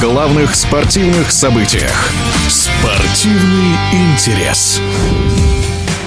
главных спортивных событиях. Спортивный интерес.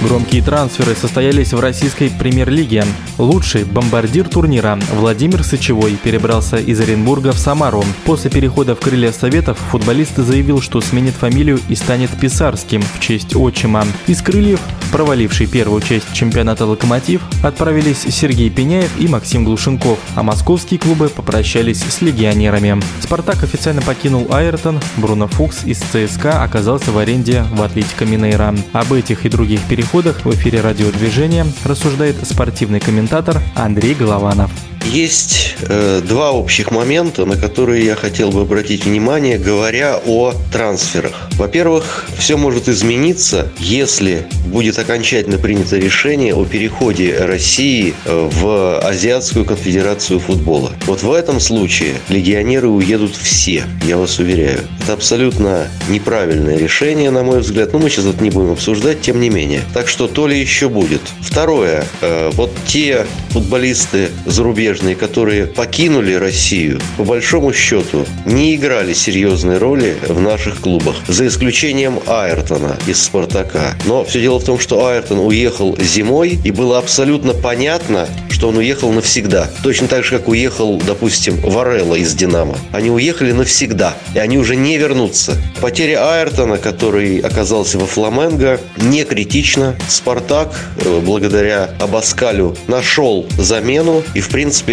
Громкие трансферы состоялись в российской премьер-лиге. Лучший бомбардир турнира Владимир Сычевой перебрался из Оренбурга в Самару. После перехода в крылья Советов футболист заявил, что сменит фамилию и станет Писарским в честь отчима. Из крыльев, проваливший первую часть чемпионата «Локомотив», отправились Сергей Пеняев и Максим Глушенков, а московские клубы попрощались с легионерами. «Спартак» официально покинул Айртон, Бруно Фукс из ЦСКА оказался в аренде в Атлетико Минейра. Об этих и других переходах переходах в эфире радиодвижения рассуждает спортивный комментатор Андрей Голованов. Есть э, два общих момента, на которые я хотел бы обратить внимание, говоря о трансферах. Во-первых, все может измениться, если будет окончательно принято решение о переходе России э, в Азиатскую конфедерацию футбола. Вот в этом случае легионеры уедут все, я вас уверяю. Это абсолютно неправильное решение, на мой взгляд. Но мы сейчас это не будем обсуждать, тем не менее. Так что то ли еще будет. Второе. Э, вот те футболисты зарубежные, зарубежные, которые покинули Россию, по большому счету не играли серьезной роли в наших клубах, за исключением Айртона из «Спартака». Но все дело в том, что Айртон уехал зимой, и было абсолютно понятно, что он уехал навсегда. Точно так же, как уехал, допустим, Варелла из «Динамо». Они уехали навсегда, и они уже не вернутся. Потеря Айртона, который оказался во Фламенго, не критична. «Спартак», э, благодаря Абаскалю, нашел замену, и, в принципе,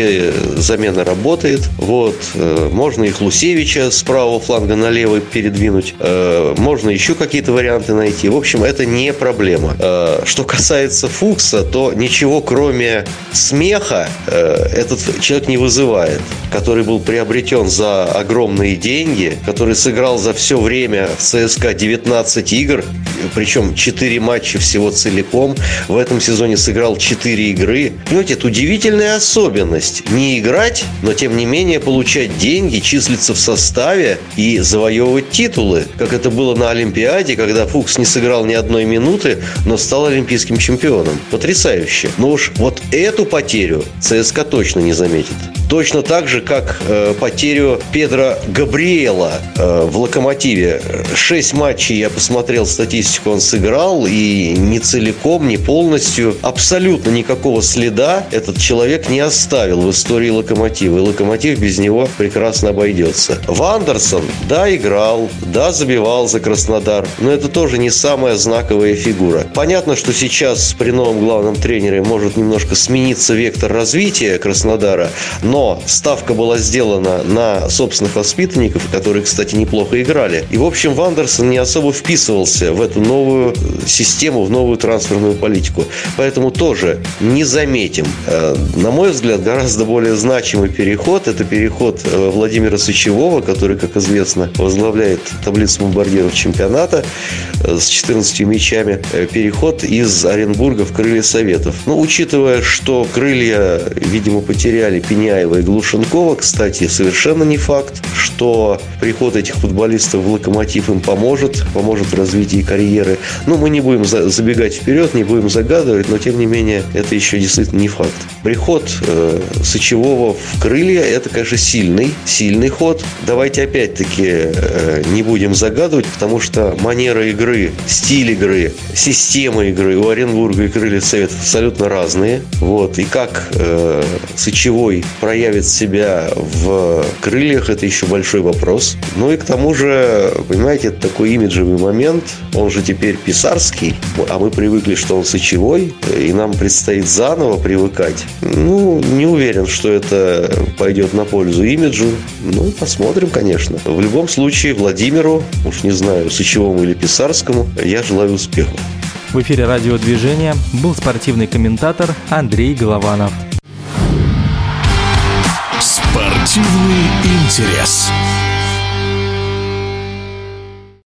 замена работает. Вот, э, можно и Хлусевича с правого фланга на левый передвинуть, э, можно еще какие-то варианты найти. В общем, это не проблема. Что касается Фукса, то ничего, кроме смеха э, этот человек не вызывает, который был приобретен за огромные деньги, который сыграл за все время в ЦСКА 19 игр, причем 4 матча всего целиком. В этом сезоне сыграл 4 игры. Понимаете, это удивительная особенность. Не играть, но тем не менее получать деньги, числиться в составе и завоевывать титулы. Как это было на Олимпиаде, когда Фукс не сыграл ни одной минуты, но стал олимпийским чемпионом. Потрясающе. Но уж вот эту потерю ЦСКА точно не заметит. Точно так же, как э, потерю Педро Габриэла э, в «Локомотиве». Шесть матчей я посмотрел статистику, он сыграл, и не целиком, не полностью. Абсолютно никакого следа этот человек не оставил в истории «Локомотива». И «Локомотив» без него прекрасно обойдется. Вандерсон, да, играл, да, забивал за Краснодар, но это тоже не самая знаковая фигура. Понятно, что сейчас при новом главном тренере может немножко смениться вектор развития Краснодара, но ставка была сделана на собственных воспитанников, которые, кстати, неплохо играли. И, в общем, Вандерсон не особо вписывался в эту новую систему, в новую трансферную политику. Поэтому тоже не заметим. Э, на мой взгляд, гораздо более значимый переход – это переход э, Владимира Сычевого, который, как известно, возглавляет таблицу бомбардиров чемпионата э, с 14 мячами. Переход из Оренбурга в крылья Советов. Ну, учитывая, что крылья, видимо, потеряли Пеняева и Глушенкова. Кстати, совершенно не факт, что приход этих футболистов в «Локомотив» им поможет, поможет в развитии карьеры. Ну, мы не будем забегать вперед, не будем загадывать, но, тем не менее, это еще действительно не факт. Приход э, Сычевого в крылья – это, конечно, сильный, сильный ход. Давайте опять-таки э, не будем загадывать, потому что манера игры, стиль игры, система игры у Оренбурга и Крылья Советов абсолютно разные. Вот. И как э, Сычевой проявит себя в крыльях, это еще большой вопрос. Ну и к тому же, понимаете, это такой имиджевый момент. Он же теперь писарский, а мы привыкли, что он Сычевой, и нам предстоит заново привыкать. Ну, не уверен, что это пойдет на пользу имиджу. Ну, посмотрим, конечно. В любом случае, Владимиру, уж не знаю, Сычевому или Писарскому, я желаю успехов. В эфире радиодвижения был спортивный комментатор Андрей Голованов. Спортивный интерес.